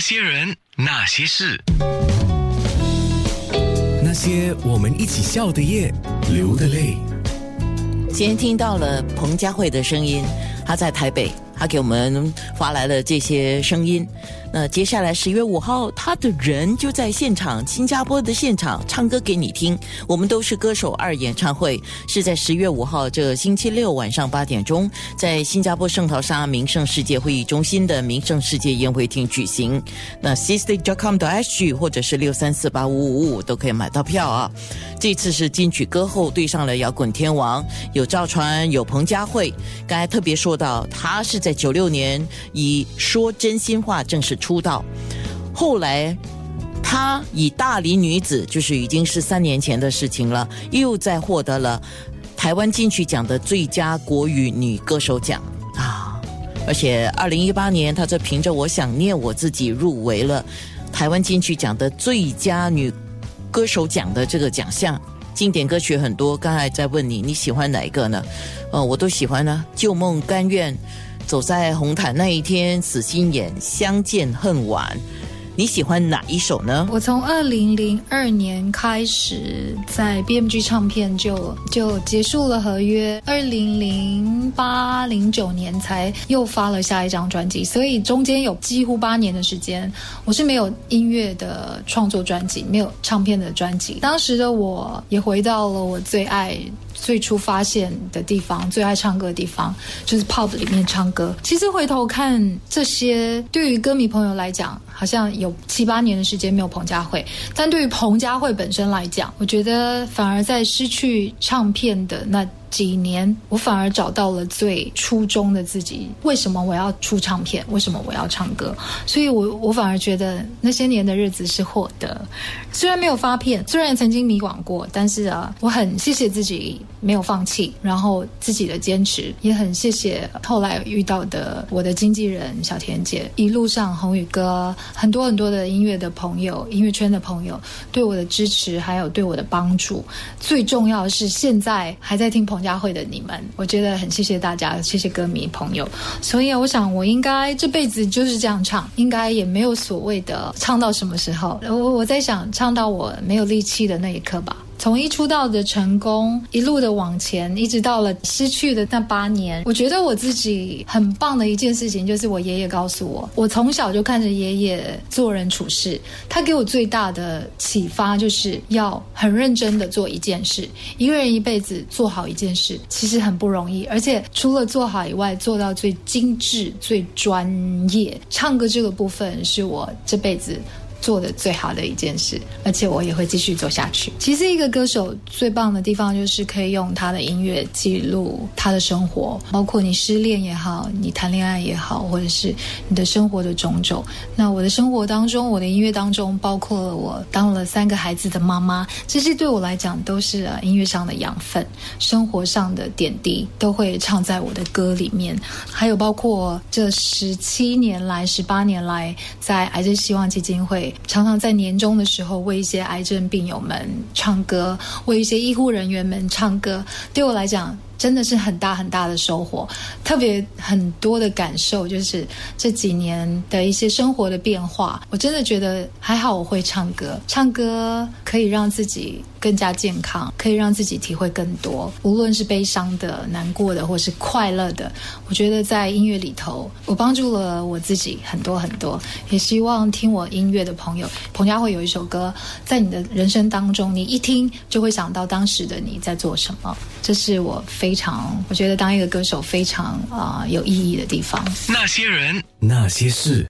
些人，那些事，那些我们一起笑的夜，流的泪。今天听到了彭佳慧的声音，她在台北，她给我们发来了这些声音。那接下来十月五号，他的人就在现场，新加坡的现场唱歌给你听。我们都是歌手二演唱会是在十月五号这星期六晚上八点钟，在新加坡圣淘沙名胜世界会议中心的名胜世界宴会厅举行。那 s i s t i c c o m 的 h 或者是六三四八五五五都可以买到票啊。这次是金曲歌后对上了摇滚天王，有赵传，有彭佳慧。刚才特别说到，他是在九六年以说真心话正式。出道，后来她以大龄女子，就是已经是三年前的事情了，又在获得了台湾金曲奖的最佳国语女歌手奖啊！而且二零一八年，她这凭着《我想念我自己》入围了台湾金曲奖的最佳女歌手奖的这个奖项。经典歌曲很多，刚才在问你你喜欢哪一个呢？呃，我都喜欢呢，《旧梦甘愿》。走在红毯那一天，死心眼，相见恨晚。你喜欢哪一首呢？我从二零零二年开始在 BMG 唱片就就结束了合约，二零零八零九年才又发了下一张专辑，所以中间有几乎八年的时间，我是没有音乐的创作专辑，没有唱片的专辑。当时的我也回到了我最爱。最初发现的地方，最爱唱歌的地方，就是 pub 里面唱歌。其实回头看这些，对于歌迷朋友来讲，好像有七八年的时间没有彭佳慧，但对于彭佳慧本身来讲，我觉得反而在失去唱片的那。几年，我反而找到了最初衷的自己。为什么我要出唱片？为什么我要唱歌？所以，我我反而觉得那些年的日子是获得。虽然没有发片，虽然曾经迷惘过，但是啊，我很谢谢自己没有放弃，然后自己的坚持，也很谢谢后来遇到的我的经纪人小田姐，一路上宏宇哥，很多很多的音乐的朋友，音乐圈的朋友对我的支持，还有对我的帮助。最重要的是，现在还在听朋家会的你们，我觉得很谢谢大家，谢谢歌迷朋友。所以我想，我应该这辈子就是这样唱，应该也没有所谓的唱到什么时候。我我在想，唱到我没有力气的那一刻吧。从一出道的成功，一路的往前，一直到了失去的那八年，我觉得我自己很棒的一件事情，就是我爷爷告诉我，我从小就看着爷爷做人处事，他给我最大的启发就是要很认真的做一件事。一个人一辈子做好一件事，其实很不容易，而且除了做好以外，做到最精致、最专业。唱歌这个部分是我这辈子。做的最好的一件事，而且我也会继续做下去。其实，一个歌手最棒的地方就是可以用他的音乐记录他的生活，包括你失恋也好，你谈恋爱也好，或者是你的生活的种种。那我的生活当中，我的音乐当中，包括了我当了三个孩子的妈妈，这些对我来讲都是音乐上的养分，生活上的点滴都会唱在我的歌里面。还有包括这十七年来、十八年来，在癌症希望基金会。常常在年终的时候为一些癌症病友们唱歌，为一些医护人员们唱歌，对我来讲。真的是很大很大的收获，特别很多的感受，就是这几年的一些生活的变化。我真的觉得还好，我会唱歌，唱歌可以让自己更加健康，可以让自己体会更多。无论是悲伤的、难过的，或是快乐的，我觉得在音乐里头，我帮助了我自己很多很多。也希望听我音乐的朋友，彭佳慧有一首歌，在你的人生当中，你一听就会想到当时的你在做什么。这是我非。非常，我觉得当一个歌手非常啊有意义的地方。那些人，那些事。